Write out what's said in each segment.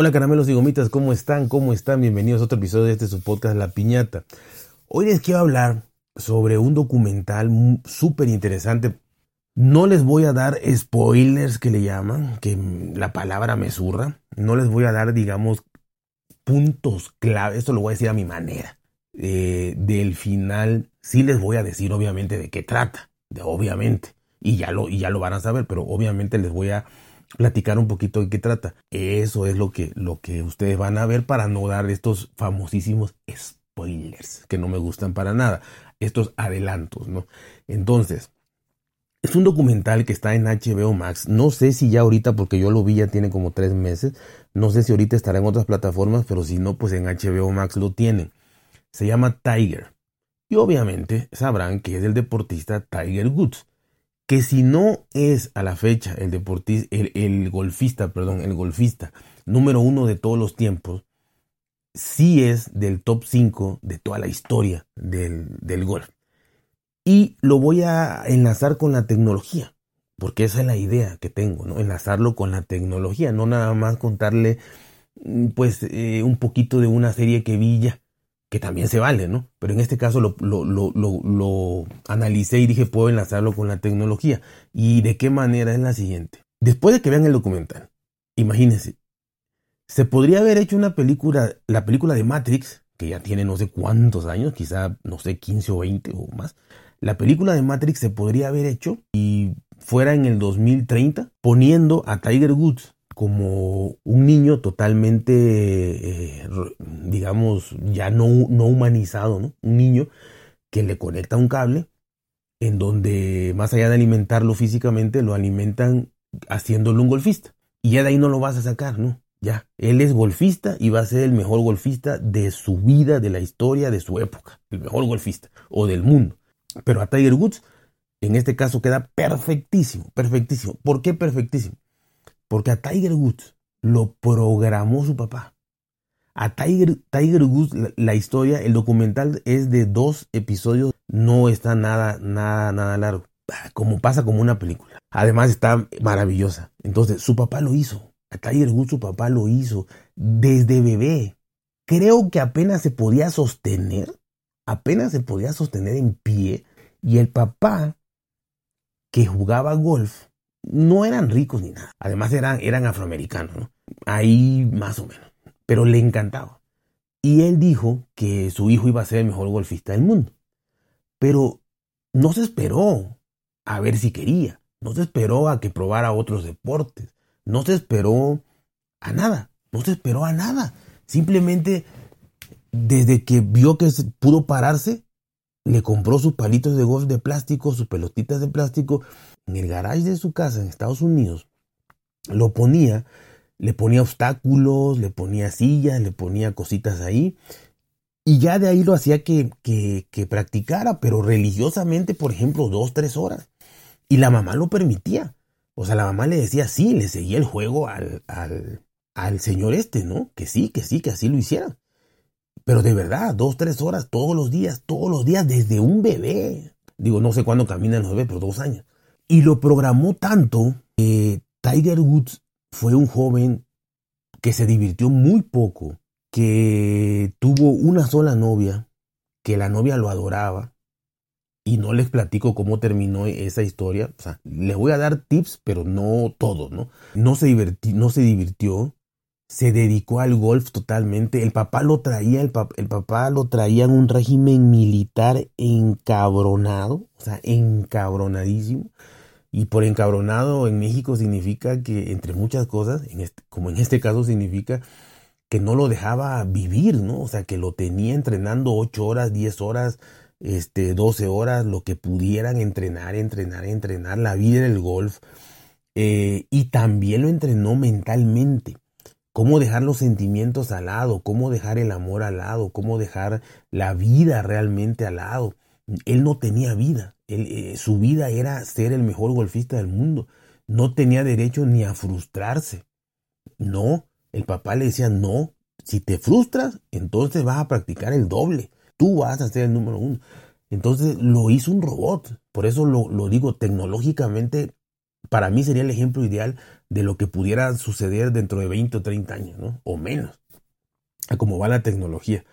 Hola caramelos y gomitas, ¿cómo están? ¿Cómo están? Bienvenidos a otro episodio de este su podcast La Piñata. Hoy les quiero hablar sobre un documental súper interesante. No les voy a dar spoilers que le llaman, que la palabra me zurra. No les voy a dar, digamos, puntos clave. Esto lo voy a decir a mi manera. Eh, del final, sí les voy a decir obviamente de qué trata. De, obviamente. Y ya, lo, y ya lo van a saber, pero obviamente les voy a platicar un poquito de qué trata. Eso es lo que, lo que ustedes van a ver para no dar estos famosísimos spoilers que no me gustan para nada. Estos adelantos, ¿no? Entonces, es un documental que está en HBO Max. No sé si ya ahorita, porque yo lo vi ya tiene como tres meses. No sé si ahorita estará en otras plataformas, pero si no, pues en HBO Max lo tienen. Se llama Tiger. Y obviamente sabrán que es el deportista Tiger Woods que si no es a la fecha el deportista, el, golfista, perdón, el golfista número uno de todos los tiempos, sí es del top 5 de toda la historia del, del, golf. Y lo voy a enlazar con la tecnología, porque esa es la idea que tengo, ¿no? Enlazarlo con la tecnología, no nada más contarle mm, pues eh, un poquito de una serie que vi ya que también se vale, ¿no? Pero en este caso lo, lo, lo, lo, analicé y dije, puedo enlazarlo con la tecnología. ¿Y de qué manera es la siguiente? Después de que vean el documental, imagínense, se podría haber hecho una película, la película de Matrix, que ya tiene no sé cuántos años, quizá, no sé, 15 o 20 o más. La película de Matrix se podría haber hecho y fuera en el 2030, poniendo a Tiger Woods como un niño totalmente, eh, digamos, ya no, no humanizado, ¿no? Un niño que le conecta un cable en donde más allá de alimentarlo físicamente, lo alimentan haciéndolo un golfista. Y ya de ahí no lo vas a sacar, ¿no? Ya, él es golfista y va a ser el mejor golfista de su vida, de la historia, de su época. El mejor golfista o del mundo. Pero a Tiger Woods, en este caso, queda perfectísimo, perfectísimo. ¿Por qué perfectísimo? Porque a Tiger Woods lo programó su papá. A Tiger, Tiger Woods, la, historia, el documental es de dos episodios, no está nada, nada, nada largo. Como pasa como una película. Además está maravillosa. Entonces, su papá lo hizo. A Tiger Woods su papá lo hizo desde bebé. Creo que apenas se podía sostener, apenas se podía sostener en pie. Y el papá que jugaba golf no eran ricos ni nada. Además eran, eran afroamericanos, Ahí más o menos. Pero le encantaba. Y él dijo que su hijo iba a ser el mejor golfista del mundo. Pero no se esperó a ver si quería. No se esperó a que probara otros deportes. No se esperó a nada. No se esperó a nada. Simplemente desde que vio que pudo pararse, le compró sus palitos de golf de plástico, sus pelotitas de plástico en el garage de su casa en Estados Unidos, lo ponía, le ponía obstáculos, le ponía sillas, le ponía cositas ahí. Y ya de ahí lo hacía que, que, practicara, pero religiosamente, por ejemplo, dos, tres horas. Y la mamá lo permitía. O sea, la mamá le decía, sí, le seguía el juego al, al, al señor este, ¿no? Que sí, que sí, que así lo hiciera. Pero de verdad, dos, tres horas todos los días, todos los días, desde un bebé. Digo, no sé cuándo caminan los bebés, pero dos años. Y lo programó tanto que Tiger Woods fue un joven que se divirtió muy poco, que tuvo una sola novia, que la novia lo adoraba. Y no les platico cómo terminó esa historia. O sea, les voy a dar tips, pero no todos, ¿no? No se, no se divirtió, se dedicó al golf totalmente. El papá lo traía, el, papá lo traía en un régimen militar encabronado, o sea, encabronadísimo. Y por encabronado en México significa que, entre muchas cosas, en este, como en este caso significa que no lo dejaba vivir, ¿no? O sea, que lo tenía entrenando 8 horas, 10 horas, este, 12 horas, lo que pudieran entrenar, entrenar, entrenar, la vida del golf. Eh, y también lo entrenó mentalmente. Cómo dejar los sentimientos al lado, cómo dejar el amor al lado, cómo dejar la vida realmente al lado. Él no tenía vida. Eh, su vida era ser el mejor golfista del mundo. No tenía derecho ni a frustrarse. No, el papá le decía, no, si te frustras, entonces vas a practicar el doble. Tú vas a ser el número uno. Entonces lo hizo un robot. Por eso lo, lo digo, tecnológicamente, para mí sería el ejemplo ideal de lo que pudiera suceder dentro de 20 o 30 años, ¿no? O menos, a cómo va la tecnología.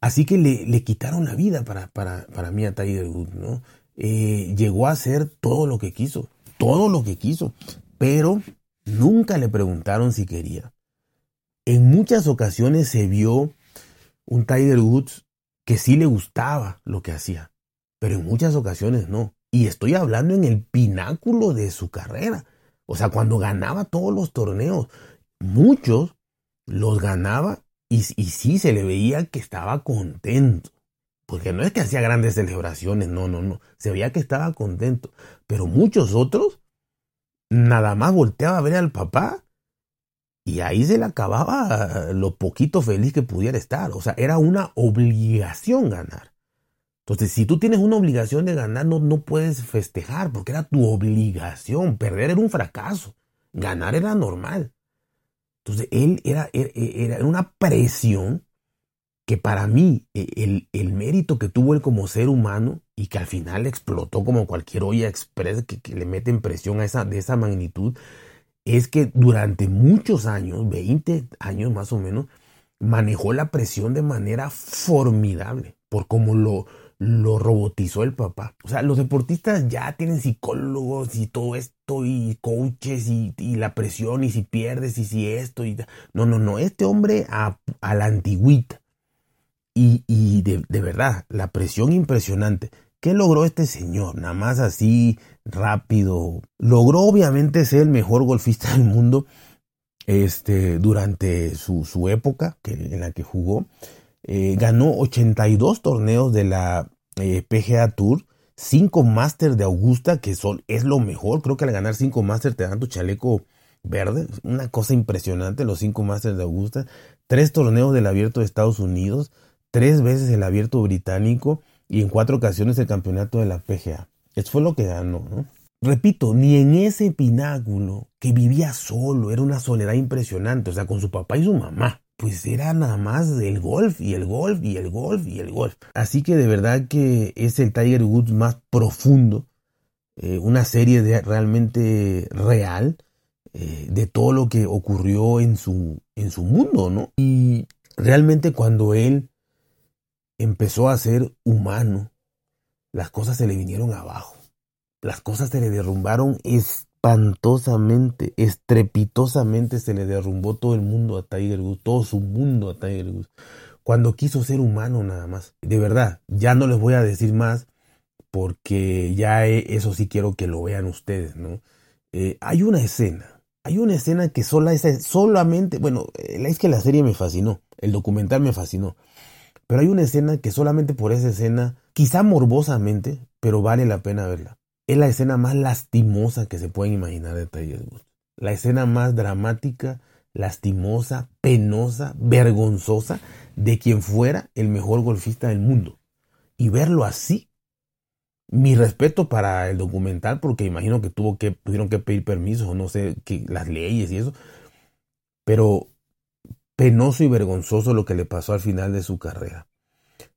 Así que le, quitaron la vida para, para, para mí a Tiger Woods, ¿no? Eh, llegó a hacer todo lo que quiso, todo lo que quiso, pero nunca le preguntaron si quería. En muchas ocasiones se vio un Tiger Woods que sí le gustaba lo que hacía, pero en muchas ocasiones no. Y estoy hablando en el pináculo de su carrera. O sea, cuando ganaba todos los torneos, muchos los ganaba y, y sí se le veía que estaba contento. Porque no es que hacía grandes celebraciones, no, no, no. Se veía que estaba contento. Pero muchos otros nada más volteaba a ver al papá y ahí se le acababa lo poquito feliz que pudiera estar. O sea, era una obligación ganar. Entonces, si tú tienes una obligación de ganar, no, no puedes festejar porque era tu obligación. Perder era un fracaso. Ganar era normal. Entonces, él era, era, una presión que para mí e, el, el, mérito que tuvo él como ser humano y que al final explotó como cualquier olla express que, que le meten presión a esa, de esa magnitud, es que durante muchos años, 20 años más o menos, manejó la presión de manera formidable, por cómo lo, lo robotizó el papá. O sea, los deportistas ya tienen psicólogos y todo esto y coaches y, la presión y si pierdes y si esto y... No, no, no, este hombre a, la antigüita. Y, y de, de, verdad, la presión impresionante. ¿Qué logró este señor? Nada más así rápido. Logró obviamente ser el mejor golfista del mundo este, durante su, su época que, en la que jugó. Eh, ganó 82 torneos de la eh, PGA Tour, 5 Masters de Augusta, que son, es lo mejor. Creo que al ganar 5 Masters te dan tu chaleco verde. Una cosa impresionante, los 5 Masters de Augusta. 3 torneos del Abierto de Estados Unidos, 3 veces el Abierto Británico y en cuatro ocasiones el campeonato de la PGA. Eso fue lo que ganó. Repito, ni en ese pináculo que vivía solo, era una soledad impresionante, o sea, con su papá y su mamá, pues era nada más el golf y el golf y el golf y el golf. Así que de verdad que es el Tiger Woods más profundo, eh, una serie de, realmente real eh, de todo lo que ocurrió en su, en su mundo, ¿no? Y realmente cuando él empezó a ser humano, las cosas se le vinieron abajo. Las cosas se le derrumbaron espantosamente, estrepitosamente se le derrumbó todo el mundo a Tiger Woods, todo su mundo a Tiger Woods, cuando quiso ser humano nada más. De verdad, ya no les voy a decir más porque ya eso sí quiero que lo vean ustedes, ¿no? Eh, hay una escena, hay una escena que sola, solamente, bueno, eh, es que la serie me fascinó, el documental me fascinó. Pero hay una escena que solamente por esa escena, quizá morbosamente, pero vale la pena verla. Es la escena más lastimosa que se pueden imaginar de Woods. La escena más dramática, lastimosa, penosa, vergonzosa de quien fuera el mejor golfista del mundo. Y verlo así, mi respeto para el documental, porque imagino que tuvo que, tuvieron que pedir permiso, o no sé, que las leyes y eso. Pero penoso y vergonzoso lo que le pasó al final de su carrera.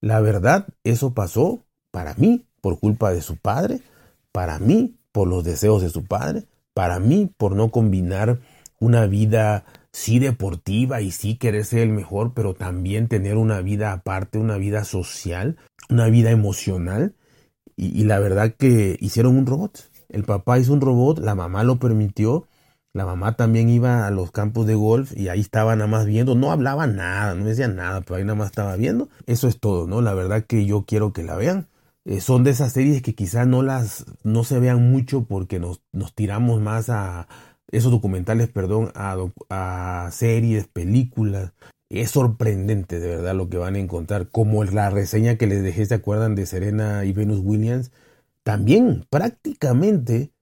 La verdad, eso pasó para mí por culpa de su padre, para mí por los deseos de su padre, para mí por no combinar una vida sí deportiva y sí querer ser el mejor, pero también tener una vida aparte, una vida social, una vida emocional. Y, la verdad que hicieron un robot. El papá hizo un robot, la mamá lo permitió la mamá también iba a los campos de golf y ahí estaba nada más viendo, no hablaba nada, no decía nada, pero ahí nada más estaba viendo. Eso es todo, ¿no? La verdad que yo quiero que la vean. Eh, son de esas series que quizás no las no se vean mucho porque nos, nos tiramos más a esos documentales, perdón, a, a series, películas. Es sorprendente de verdad lo que van a encontrar, como la reseña que les dejé, ¿se acuerdan de Serena y Venus Williams? También prácticamente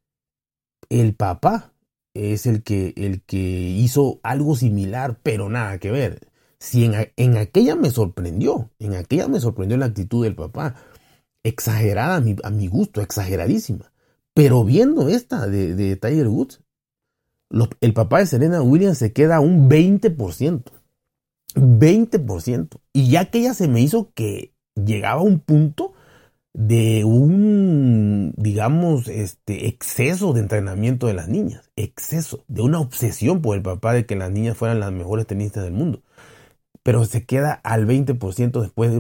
el papá es el que, el que hizo algo similar, pero nada que ver. Si en, aquella me sorprendió, en aquella me sorprendió la actitud del papá, exagerada a mi, gusto, exageradísima. Pero viendo esta de, de Tiger Woods, el papá de Serena Williams se queda un 20%. 20%. Y ya que ella se me hizo que llegaba a un punto de un, digamos, este exceso de entrenamiento de las niñas, exceso, de una obsesión por el papá de que las niñas fueran las mejores tenistas del mundo. Pero se queda al 20% después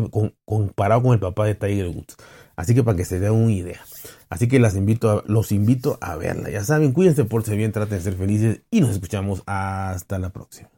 comparado con el papá de Tiger Woods. Así que para que se den una idea. Así que los invito a verla. Ya saben, cuídense, por ser bien, traten de ser felices y nos escuchamos hasta la próxima.